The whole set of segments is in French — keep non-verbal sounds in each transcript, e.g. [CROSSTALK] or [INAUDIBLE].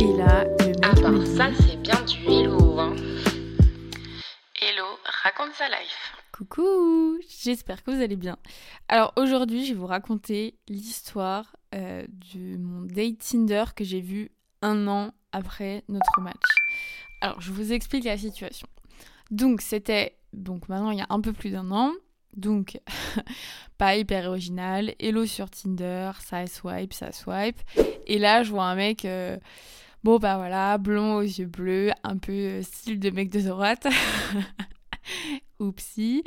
Et là, le mec Ah bah ça c'est bien du hello hein. Hello, raconte sa life. Coucou, j'espère que vous allez bien. Alors aujourd'hui, je vais vous raconter l'histoire euh, de mon date Tinder que j'ai vu un an après notre match. Alors je vous explique la situation. Donc c'était donc maintenant il y a un peu plus d'un an. Donc [LAUGHS] pas hyper original, hello sur Tinder, ça swipe, ça swipe. Et là je vois un mec, euh, bon bah voilà, blond aux yeux bleus, un peu euh, style de mec de droite. [LAUGHS] Oupsie.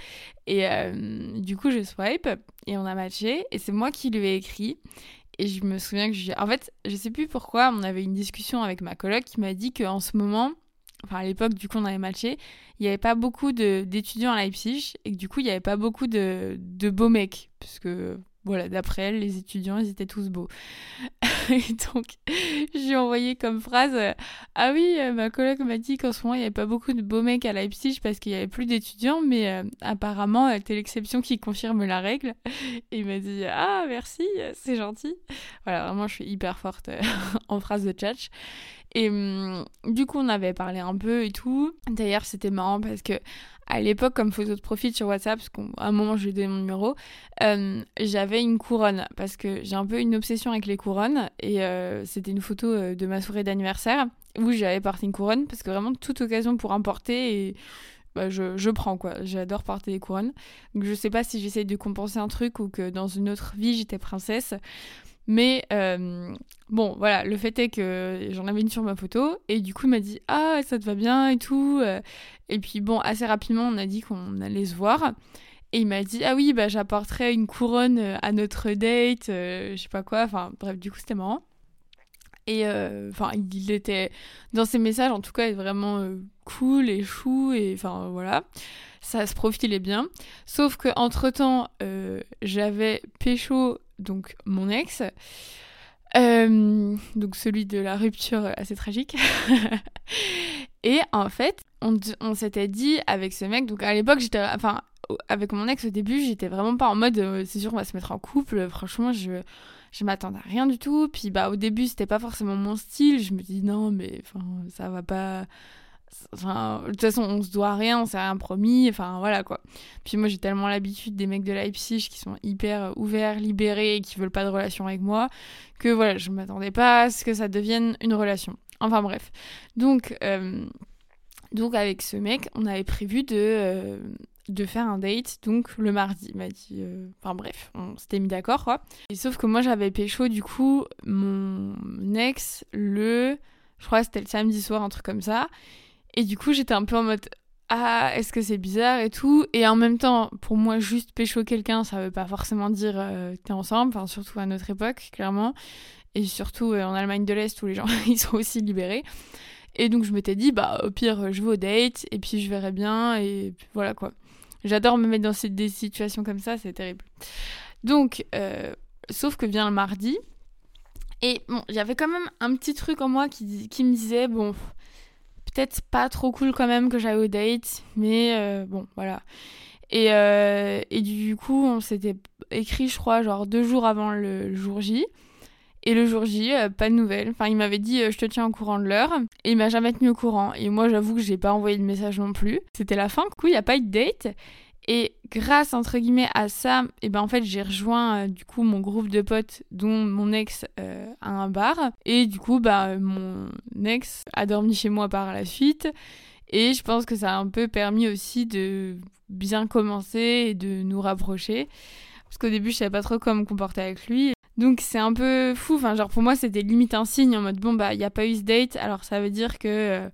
Et euh, du coup, je swipe et on a matché. Et c'est moi qui lui ai écrit. Et je me souviens que je... En fait, je sais plus pourquoi, on avait une discussion avec ma coloc qui m'a dit qu'en ce moment, enfin à l'époque, du coup, on avait matché, il n'y avait pas beaucoup d'étudiants à Leipzig et que du coup, il n'y avait pas beaucoup de, de beaux mecs. Parce que, voilà, d'après elle, les étudiants, ils étaient tous beaux. [LAUGHS] et donc, j'ai envoyé comme phrase euh, Ah oui, euh, ma collègue m'a dit qu'en ce moment, il n'y avait pas beaucoup de beaux mecs à Leipzig parce qu'il n'y avait plus d'étudiants, mais euh, apparemment, euh, t'es l'exception qui confirme la règle. Et il m'a dit Ah, merci, c'est gentil. Voilà, vraiment, je suis hyper forte [LAUGHS] en phrase de tchatch. Et hum, du coup, on avait parlé un peu et tout. D'ailleurs, c'était marrant parce que à l'époque, comme photo de profil sur WhatsApp, parce qu'à un moment, je lui ai mon numéro, euh, j'avais une couronne parce que j'ai un peu une obsession avec les couronnes et euh, c'était une photo euh, de ma soirée d'anniversaire où j'avais porté une couronne parce que vraiment toute occasion pour en porter et bah, je, je prends quoi. J'adore porter des couronnes. Donc je sais pas si j'essaye de compenser un truc ou que dans une autre vie j'étais princesse. Mais euh, bon, voilà, le fait est que j'en avais une sur ma photo et du coup il m'a dit ah ça te va bien et tout. euh. Et puis bon, assez rapidement on a dit qu'on allait se voir. Et il m'a dit ah oui bah j'apporterai une couronne euh, à notre date, je sais pas quoi. Enfin bref du coup c'était marrant. Et euh, enfin il était dans ses messages en tout cas vraiment euh, cool et chou et enfin voilà ça se profilait bien. Sauf que entre temps j'avais pécho donc mon ex. Euh, donc celui de la rupture assez tragique. [LAUGHS] et en fait, on, on s'était dit avec ce mec, donc à l'époque j'étais, enfin avec mon ex au début, j'étais vraiment pas en mode euh, c'est sûr on va se mettre en couple. Franchement, je je m'attendais à rien du tout. Puis bah au début c'était pas forcément mon style. Je me dis non mais enfin ça va pas. Enfin, de toute façon, on se doit rien, on s'est rien promis, enfin voilà quoi. Puis moi, j'ai tellement l'habitude des mecs de Leipzig qui sont hyper ouverts, libérés et qui veulent pas de relation avec moi que voilà, je m'attendais pas à ce que ça devienne une relation. Enfin bref. Donc, euh, donc avec ce mec, on avait prévu de, euh, de faire un date, donc le mardi. Il m'a dit. euh, Enfin bref, on s'était mis d'accord quoi. Et sauf que moi, j'avais pécho du coup mon ex le. Je crois c'était le samedi soir, un truc comme ça. Et du coup, j'étais un peu en mode ah, est-ce que c'est bizarre et tout Et en même temps, pour moi, juste pécho quelqu'un, ça veut pas forcément dire euh, t'es ensemble, enfin, surtout à notre époque, clairement. Et surtout euh, en Allemagne de l'Est où les gens [LAUGHS] ils sont aussi libérés. Et donc, je m'étais dit, bah, au pire, je vais au date et puis je verrai bien et puis voilà quoi. J'adore me mettre dans ces- des situations comme ça, c'est terrible. Donc, euh, sauf que vient le mardi. Et bon, avait quand même un petit truc en moi qui, qui me disait, bon, peut-être pas trop cool quand même que j'aille au date, mais euh, bon, voilà. Et, euh, et du coup, on s'était écrit, je crois, genre deux jours avant le jour J. Et le jour J, euh, pas de nouvelles. Enfin, il m'avait dit, euh, je te tiens au courant de l'heure. Et il m'a jamais tenu au courant. Et moi, j'avoue que j'ai pas envoyé de message non plus. C'était la fin, du coup, il n'y a pas eu de date. Et grâce, entre guillemets, à ça, et ben en fait, j'ai rejoint, euh, du coup, mon groupe de potes, dont mon ex euh, à un bar. Et du coup, bah, mon ex a dormi chez moi par la suite. Et je pense que ça a un peu permis aussi de bien commencer et de nous rapprocher. Parce qu'au début, je savais pas trop comment me comporter avec lui. Donc c'est un peu fou. Enfin, genre pour moi, c'était limite un signe en mode bon, bah, il n'y a pas eu ce date. Alors ça veut dire que, euh,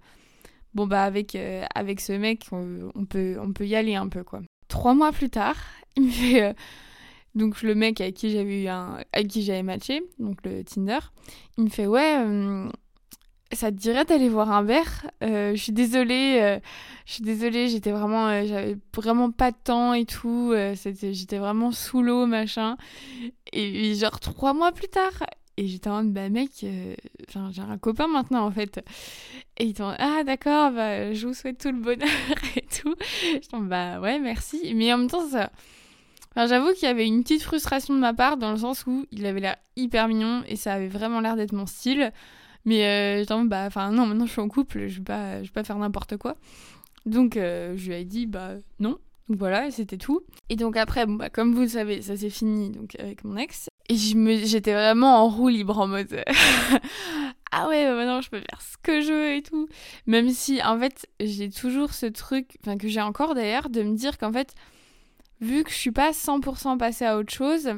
bon, bah, avec, euh, avec ce mec, on, peut, on peut y aller un peu, quoi. Trois mois plus tard, [LAUGHS] il me fait. euh, donc le mec avec qui j'avais un, avec qui j'avais matché, donc le Tinder, il me fait ouais, ça te dirait d'aller voir un verre? Euh, Je suis désolée, euh, je suis désolée, j'étais vraiment, euh, j'avais vraiment pas de temps et tout. j'étais vraiment sous l'eau machin. Et, genre trois mois plus tard, et j'étais en mode bah mec, j'ai un copain maintenant en fait. Et il t'en ah d'accord, bah je vous souhaite tout le bonheur [LAUGHS] et tout. Je dis bah ouais merci, mais en même temps ça. J'avoue qu'il y avait une petite frustration de ma part dans le sens où il avait l'air hyper mignon et ça avait vraiment l'air d'être mon style. Mais euh, bah, enfin, non, maintenant je suis en couple, je vais pas, je vais pas faire n'importe quoi. Donc, euh, je lui ai dit, bah, non. Donc voilà, c'était tout. Et donc après, bah, comme vous le savez, ça s'est fini donc avec mon ex. Et j'étais vraiment en roue libre en mode [LAUGHS] ah ouais, bah, maintenant je peux faire ce que je veux et tout. Même si en fait, j'ai toujours ce truc, enfin que j'ai encore d'ailleurs, de me dire qu'en fait, vu que je suis pas 100% passée à autre chose,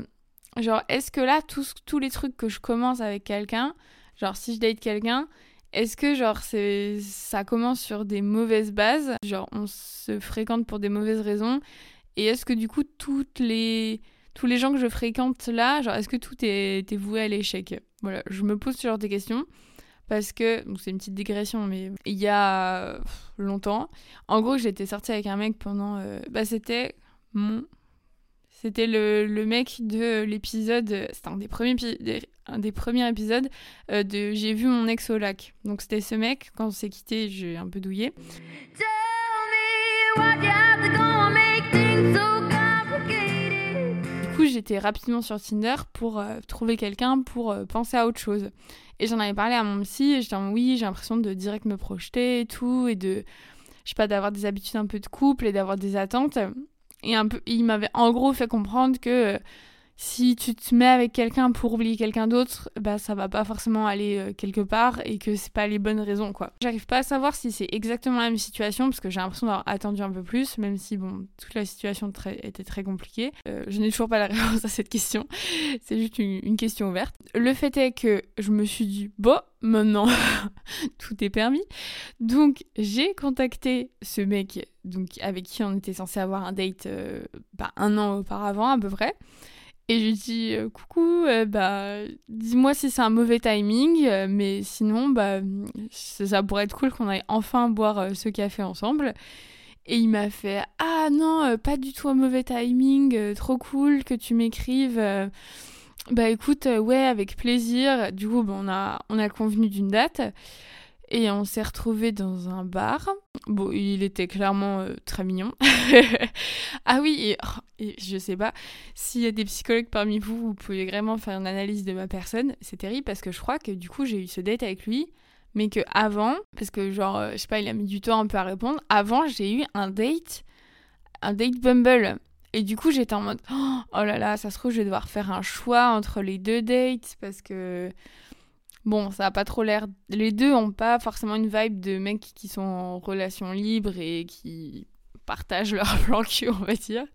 genre est-ce que là, tous, tous les trucs que je commence avec quelqu'un, genre si je date quelqu'un, est-ce que genre c'est ça commence sur des mauvaises bases, genre on se fréquente pour des mauvaises raisons, et est-ce que du coup toutes les tous les gens que je fréquente là, genre est-ce que tout est, est voué à l'échec? Voilà, je me pose ce genre de questions parce que c'est une petite digression, mais il y a longtemps, en gros j'étais sortie avec un mec pendant, euh, bah c'était mon c'était le, le mec de l'épisode, c'était un des premiers, un des premiers épisodes euh, de J'ai vu mon ex au lac. Donc c'était ce mec, quand on s'est quitté, j'ai un peu douillé. Du coup, j'étais rapidement sur Tinder pour euh, trouver quelqu'un pour euh, penser à autre chose. Et j'en avais parlé à mon psy et j'étais en oui, j'ai l'impression de direct me projeter et tout, et de, je sais pas, d'avoir des habitudes un peu de couple et d'avoir des attentes. Et un peu, il m'avait en gros fait comprendre que euh, si tu te mets avec quelqu'un pour oublier quelqu'un d'autre, bah ça va pas forcément aller euh, quelque part et que c'est pas les bonnes raisons quoi. J'arrive pas à savoir si c'est exactement la même situation parce que j'ai l'impression d'avoir attendu un peu plus, même si bon toute la situation était très compliquée. Euh, je n'ai toujours pas la [LAUGHS] réponse à cette question. C'est juste une, une question ouverte. Le fait est que je me suis dit bon maintenant [LAUGHS] tout est permis. Donc j'ai contacté ce mec donc avec qui on était censé avoir un date euh, bah, un an auparavant à peu près. Et je lui dis euh, coucou, euh, bah dis-moi si c'est un mauvais timing, euh, mais sinon bah ça, pourrait être cool qu'on aille enfin boire ce café ensemble. Et il m'a fait ah non pas du tout un mauvais timing, trop cool que tu m'écrives. bah écoute ouais avec plaisir. Du coup on a on a convenu d'une date et on s'est retrouvés dans un bar. Bon il était clairement euh, très mignon. [LAUGHS] ah oui et, oh, je sais pas s'il y a des psychologues parmi vous, vous pouvez vraiment faire une analyse de ma personne. C'est terrible parce que je crois que du coup, j'ai eu ce date avec lui, mais que avant, parce que genre, euh, je sais pas, il a mis du temps un peu à répondre. Avant, j'ai eu un date, un date Bumble. Et du coup, j'étais en mode, oh là là, ça se trouve, je vais devoir faire un choix entre les deux dates parce que. Bon, ça a pas trop l'air. Les deux ont pas forcément une vibe de mecs qui sont en relation libre et qui partagent leur [LAUGHS] plan cul, on va dire.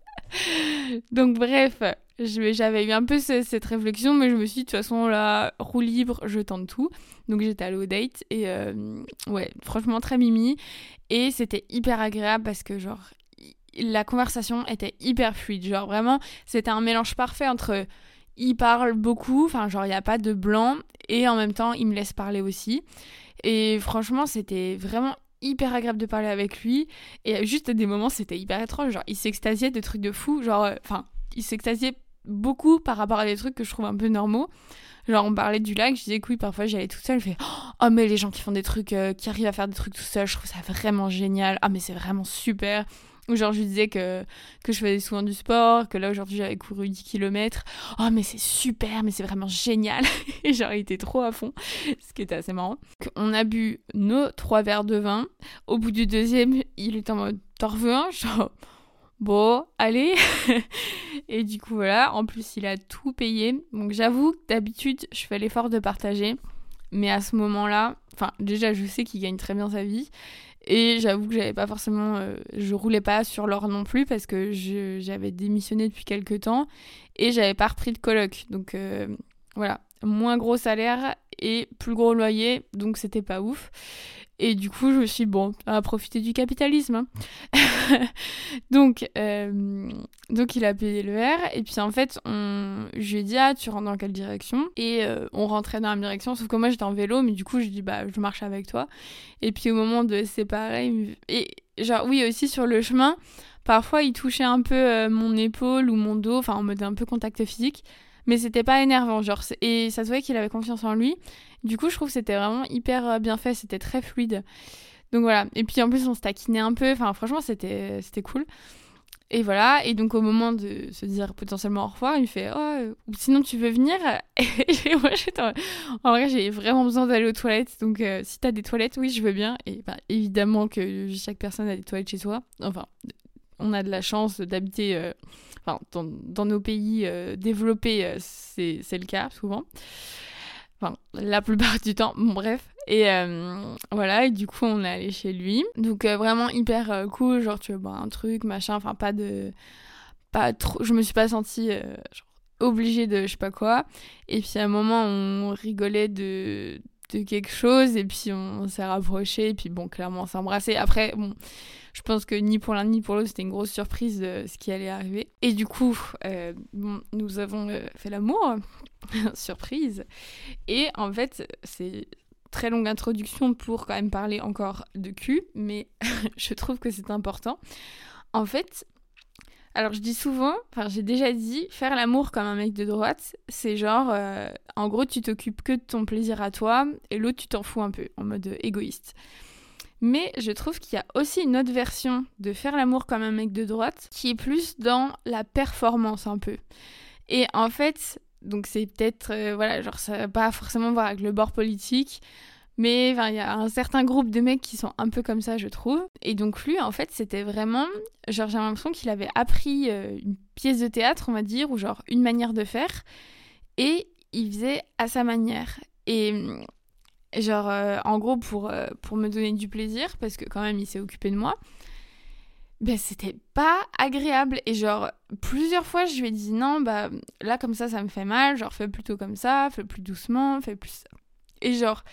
Donc bref, j'avais eu un peu ce- cette réflexion, mais je me suis dit, de toute façon, là, roue libre, je tente tout. Donc j'étais allée au date et euh, ouais, franchement très mimi. Et c'était hyper agréable parce que genre, la conversation était hyper fluide. Genre vraiment, c'était un mélange parfait entre il parle beaucoup, enfin genre il n'y a pas de blanc, et en même temps il me laisse parler aussi. Et franchement, c'était vraiment hyper agréable de parler avec lui. Et juste à des moments, c'était hyper étrange. Genre, il s'extasiait de trucs de fou. Genre, euh, enfin, il s'extasiait beaucoup par rapport à des trucs que je trouve un peu normaux. Genre, on parlait du lac, je disais que oui, parfois j'y allais toute seule. Je fais, oh, mais les gens qui font des trucs, euh, qui arrivent à faire des trucs tout seuls, je trouve ça vraiment génial. Ah, mais c'est vraiment super. Ou genre, je lui disais que, je faisais souvent du sport, que là aujourd'hui j'avais couru 10 km. Oh, mais c'est super, mais c'est vraiment génial. [LAUGHS] Et genre, il était trop à fond, ce qui était assez marrant. On a bu nos trois verres de vin. Au bout du deuxième, il était en mode T'en veux un? Genre, bon, allez. [LAUGHS] Et du coup, voilà. En plus, il a tout payé. Donc, j'avoue d'habitude, je fais l'effort de partager. Mais à ce moment-là, enfin, déjà, je sais qu'il gagne très bien sa vie. Et j'avoue que j'avais pas forcément. euh, je roulais pas sur l'or non plus parce que j'avais démissionné depuis quelques temps. Et j'avais pas repris de coloc. Donc, euh, voilà. Moins gros salaire et plus gros loyer. Donc, c'était pas ouf. Et du coup, je me suis dit, bon, on va profiter du capitalisme. hein. [LAUGHS] [LAUGHS] donc, euh, donc, il a payé le verre. Et puis, en fait, je lui ai dit, ah, tu rentres dans quelle direction? Et euh, on rentrait dans la même direction, sauf que moi, j'étais en vélo. Mais du coup, je dit, bah, je marche avec toi. Et puis, au moment de séparer, et genre, oui, aussi sur le chemin, parfois, il touchait un peu euh, mon épaule ou mon dos, enfin, en mode un peu contact physique. Mais c'était pas énervant, genre, et ça se voyait qu'il avait confiance en lui. Du coup, je trouve que c'était vraiment hyper bien fait, c'était très fluide. Donc voilà. Et puis en plus, on se taquinait un peu. Enfin, franchement, c'était cool. Et voilà, et donc au moment de se dire potentiellement au revoir, il me fait Oh, sinon tu veux venir? [LAUGHS] Et moi j'étais en- vrai, j'ai vraiment besoin d'aller aux toilettes, donc euh, si t'as des toilettes, oui, je veux bien. Et bah, évidemment que chaque personne a des toilettes chez soi. Enfin, on a de la chance d'habiter euh, enfin, dans, nos pays euh, développés, euh, c'est le cas souvent. Enfin, la plupart du temps, bon bref. Et euh, voilà, et du coup, on est allé chez lui. Donc, euh, vraiment hyper euh, cool, genre, tu veux boire un truc, machin, enfin, pas de. Pas trop. Je me suis pas sentie obligée de je sais pas quoi. Et puis, à un moment, on rigolait de, de quelque chose, et puis on, s'est rapprochés, et puis bon, clairement, on s'est embrassés. Après, bon, je pense que ni pour l'un ni pour l'autre, c'était une grosse surprise de ce qui allait arriver. Et du coup, euh, nous avons euh, fait l'amour. [LAUGHS] surprise. Et en fait, c'est très longue introduction pour quand même parler encore de cul, mais [LAUGHS] je trouve que c'est important. En fait, alors je dis souvent, enfin j'ai déjà dit, faire l'amour comme un mec de droite, c'est genre, euh, en gros, tu t'occupes que de ton plaisir à toi, et l'autre, tu t'en fous un peu, en mode égoïste. Mais je trouve qu'il y a aussi une autre version de faire l'amour comme un mec de droite, qui est plus dans la performance un peu. Et en fait, donc c'est peut-être, euh, voilà, genre ça va pas forcément voir avec le bord politique, mais il y a un certain groupe de mecs qui sont un peu comme ça, je trouve. Et donc lui, en fait, c'était vraiment, genre j'ai l'impression qu'il avait appris euh, une pièce de théâtre, on va dire, ou genre une manière de faire, et il faisait à sa manière. Et genre, euh, en gros, pour, euh, pour me donner du plaisir, parce que quand même, il s'est occupé de moi, ben c'était pas agréable. Et genre plusieurs fois je lui ai dit non bah là comme ça ça me fait mal. Genre fais plutôt comme ça fais plus doucement fais plus et genre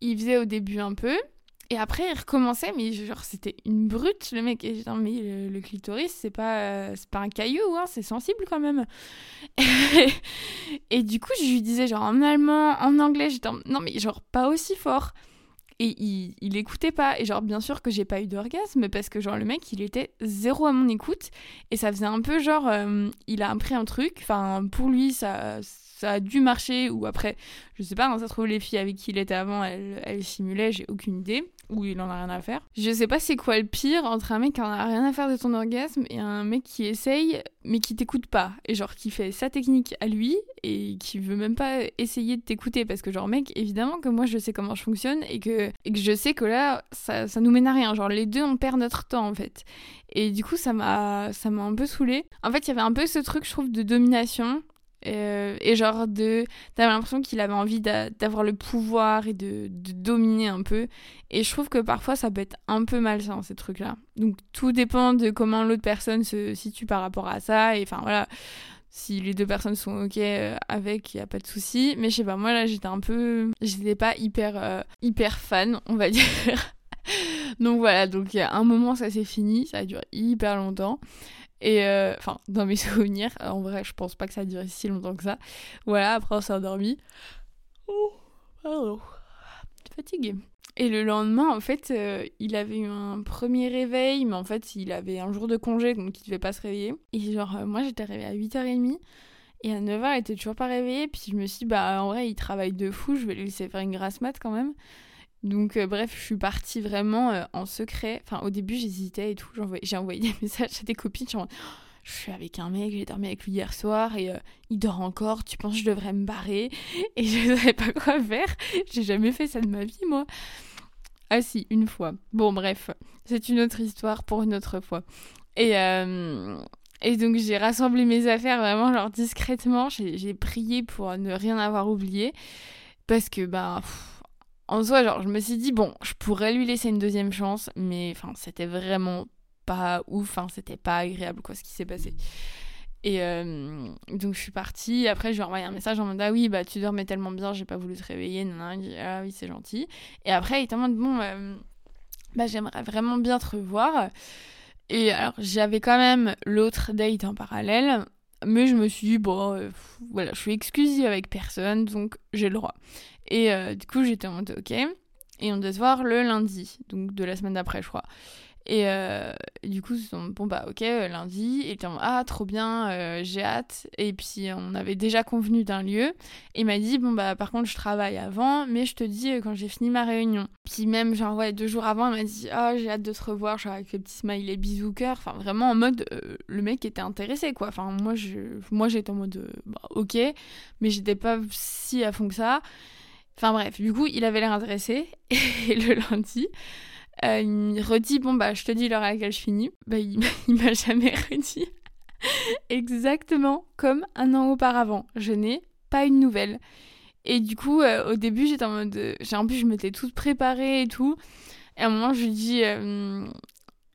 il faisait au début un peu et après il recommençait mais genre c'était une brute le mec et j'étais mais le, le clitoris c'est pas euh, c'est pas un caillou hein, c'est sensible quand même [LAUGHS] et du coup je lui disais genre en allemand en anglais j'étais non mais genre pas aussi fort et il, il écoutait pas. Et genre, bien sûr que j'ai pas eu d'orgasme parce que, genre, le mec, il était zéro à mon écoute. Et ça faisait un peu genre, euh, il a appris un truc. Enfin, pour lui, ça, ça a dû marcher. Ou après, je sais pas, hein, ça se trouve, les filles avec qui il était avant, elles, elles simulaient, j'ai aucune idée. Ou il en a rien à faire. Je sais pas c'est quoi le pire entre un mec qui en a rien à faire de ton orgasme et un mec qui essaye mais qui t'écoute pas. Et genre qui fait sa technique à lui et qui veut même pas essayer de t'écouter parce que genre mec, évidemment que moi je sais comment je fonctionne et que, je sais que là ça, ça nous mène à rien. Genre les deux on perd notre temps en fait. Et du coup ça m'a ça m'a un peu saoulé. En fait il y avait un peu ce truc je trouve de domination. Euh, et genre de t'avais l'impression qu'il avait envie d'a- d'avoir le pouvoir et de, dominer un peu. Et je trouve que parfois ça peut être un peu malsain ces trucs là donc tout dépend de comment l'autre personne se situe par rapport à ça. Et enfin voilà. Si les deux personnes sont ok euh, avec il y a pas de souci. Mais je sais pas moi là j'étais un peu j'étais pas hyper euh, hyper fan on va [LAUGHS] dire. Donc voilà. Donc a un moment ça s'est fini. Ça a duré hyper longtemps et euh, enfin dans mes [LAUGHS] souvenirs en vrai je pense pas que ça a duré si longtemps que ça voilà après on s'est endormi oh pardon fatiguée et le lendemain, en fait, euh, il avait eu un premier réveil, mais en fait, il avait un jour de congé, donc il devait pas se réveiller. Et genre, euh, moi, j'étais réveillée à 8h30, et à 9h, il était toujours pas réveillé. Puis je me suis dit, bah, en vrai, il travaille de fou, je vais lui laisser faire une grasse mat quand même. Donc, euh, bref, je suis partie vraiment euh, en secret. Enfin, au début, j'hésitais et tout. J'ai envoyé, [LAUGHS] des messages à des copines, je suis avec un mec, j'ai dormi avec lui hier soir, et euh, il dort encore, tu penses que je devrais me barrer Et je [LAUGHS] savais pas quoi faire. J'ai jamais fait ça de ma vie, moi. Ah si, une fois. Bon, bref, c'est une autre histoire pour une autre fois. Et, et donc j'ai rassemblé mes affaires vraiment genre discrètement. J'ai prié pour ne rien avoir oublié. Parce que, bah, en soi, genre, je me suis dit, bon, je pourrais lui laisser une deuxième chance, mais c'était vraiment pas ouf, c'était pas agréable, quoi, ce qui s'est passé. Et euh, donc je suis partie. Après, je lui ai envoyé un message en mode Ah oui, bah tu dormais tellement bien, j'ai pas voulu te réveiller. Non. Il dit Ah oui, c'est gentil. Et après, il était en mode Bon, euh, bah j'aimerais vraiment bien te revoir. Et alors, j'avais quand même l'autre date en parallèle. Mais je me suis dit Bon, euh, voilà, je suis exclusive avec personne, donc j'ai le droit. Et euh, du coup, j'étais en mode Ok. Et on devait se voir le lundi, donc de la semaine d'après, je crois. Et euh, du coup, sont bon bah ok, euh, lundi, et en ah trop bien, euh, j'ai hâte. Et puis on avait déjà convenu d'un lieu. Et il m'a dit, bon bah par contre je travaille avant, mais je te dis euh, quand j'ai fini ma réunion. Puis même genre ouais, deux jours avant, il m'a dit, ah j'ai hâte de te revoir, genre avec les petits smileys bisous cœur. Enfin vraiment en mode, le mec était intéressé quoi. Enfin moi je, moi j'étais en mode, bah, ok, mais j'étais pas si à fond que ça. Enfin bref, du coup il avait l'air intéressé. [LAUGHS] Et le lundi. Euh, il me redit bon bah je te dis l'heure à laquelle je finis. Bah il, m'a [LAUGHS] jamais redit [LAUGHS] exactement comme un an auparavant. Je n'ai pas une nouvelle. Et du coup euh, au début j'étais en mode euh, j'ai en plus je m'étais toute préparée et tout. Et à un moment je lui dis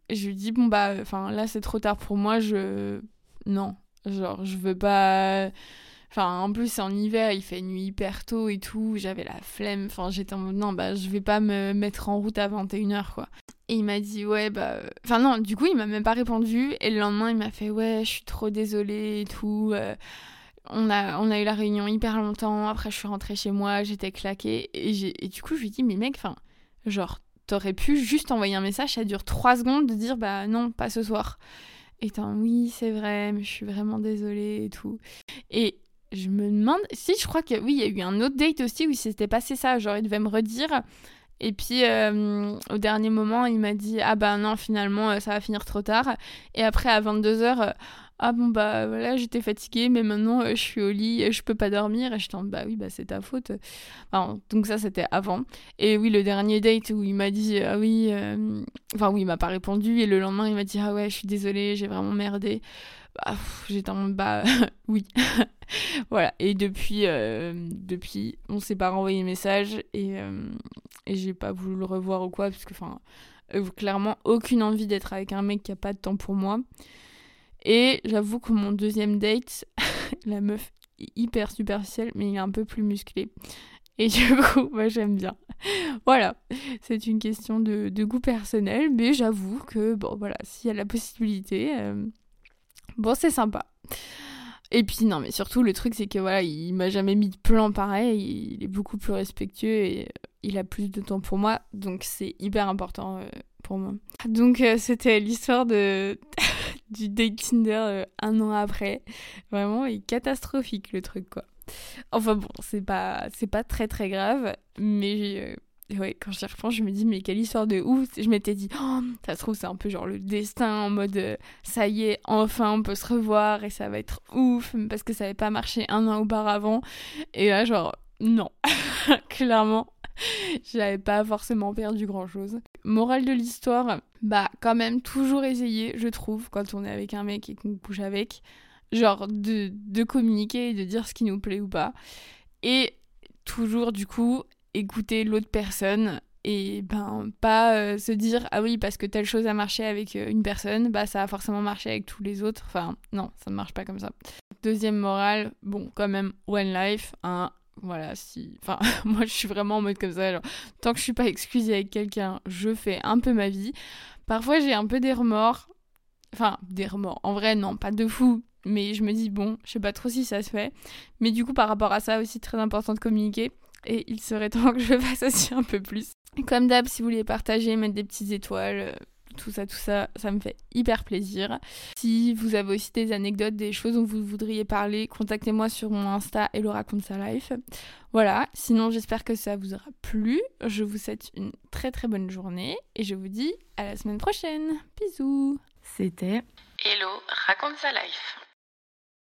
je lui dis bon bah enfin là c'est trop tard pour moi je non genre je veux pas Enfin, en plus, c'est en hiver, il fait nuit hyper tôt et tout. J'avais la flemme. Enfin, j'étais en mode, non, bah, je vais pas me mettre en route à 21h, quoi. Et il m'a dit, ouais, bah. euh, Enfin, non, du coup, il m'a même pas répondu. Et le lendemain, il m'a fait, ouais, je suis trop désolée et tout. euh, on, a, on a eu la réunion hyper longtemps. Après, je suis rentrée chez moi, j'étais claquée. Et, du coup, je lui dis, mais mec, enfin, genre, t'aurais pu juste envoyer un message, ça dure 3 secondes de dire, bah, non, pas ce soir. Et en, oui, c'est vrai, mais je suis vraiment désolée et tout. Et je me demande si je crois que oui, il y a eu un autre date aussi où il s'était passé ça, genre il devait me redire. Et puis euh, au dernier moment, il m'a dit ah bah non finalement euh, ça va finir trop tard. Et après à 22h ah bon bah voilà, j'étais fatiguée mais maintenant euh, je suis au lit, euh, je peux pas dormir et je t'en bah oui bah c'est ta faute. Donc ça c'était avant. Et oui, le dernier date où il m'a dit ah oui euh, enfin oui, il m'a pas répondu et le lendemain il m'a dit ah ouais, je suis désolée, j'ai vraiment merdé. Pff, j'étais en bah [LAUGHS] oui. [LAUGHS] voilà. Et depuis, euh, depuis, on s'est pas renvoyé message et, euh, et j'ai pas voulu le revoir ou quoi, parce que, enfin, euh, clairement, aucune envie d'être avec un mec qui a pas de temps pour moi. Et j'avoue que mon deuxième date, [LAUGHS] la meuf est hyper superficielle, mais il est un peu plus musclé. Et du [LAUGHS] coup, moi j'aime bien. Voilà, c'est une question de, goût personnel, mais j'avoue que, bon voilà, s'il y a la possibilité, euh, bon c'est sympa. Et puis non, mais surtout le truc c'est que voilà, il m'a jamais mis de plan pareil, il est beaucoup plus respectueux et euh, il a plus de temps pour moi, donc c'est hyper important euh, pour moi. Donc c'était l'histoire de [LAUGHS] du date Tinder euh, un an après. Vraiment, est catastrophique le truc quoi. Enfin bon, c'est pas c'est pas très très grave, mais euh, ouais, quand j'y repense, je me dis mais quelle histoire de ouf. Je m'étais dit oh, ça se trouve c'est un peu genre le destin en mode euh, ça y est, enfin on peut se revoir et ça va être ouf parce que ça n'avait pas marché un an auparavant. Et là genre non, [LAUGHS] clairement. [LAUGHS] J'avais pas forcément perdu grand chose. Morale de l'histoire, bah quand même toujours essayer, je trouve, quand on est avec un mec et qu'on couche avec, genre de, de communiquer et de dire ce qui nous plaît ou pas. Et toujours du coup écouter l'autre personne et ben pas euh, se dire ah oui parce que telle chose a marché avec euh, une personne bah ça a forcément marché avec tous les autres enfin non ça ne marche pas comme ça deuxième morale bon quand même one life hein voilà si enfin [LAUGHS] moi je suis vraiment en mode comme ça genre, tant que je suis pas exclusée avec quelqu'un je fais un peu ma vie. Parfois j'ai un peu des remords. Enfin des remords. En vrai non pas de fou. Mais je me dis bon je sais pas trop si ça se fait. Mais du coup par rapport à ça aussi très important de communiquer. Et il serait [LAUGHS] temps que je fasse aussi un peu plus. Comme d'hab, si vous voulez partager, mettre des petites étoiles, euh, tout ça, tout ça, ça me fait hyper plaisir. Si vous avez aussi des anecdotes, des choses dont vous voudriez parler, contactez-moi sur mon Insta et le raconte sa life. Voilà, sinon j'espère que ça vous aura plu. Je vous souhaite une très très bonne journée et je vous dis à la semaine prochaine. Bisous. C'était Hello, raconte sa life.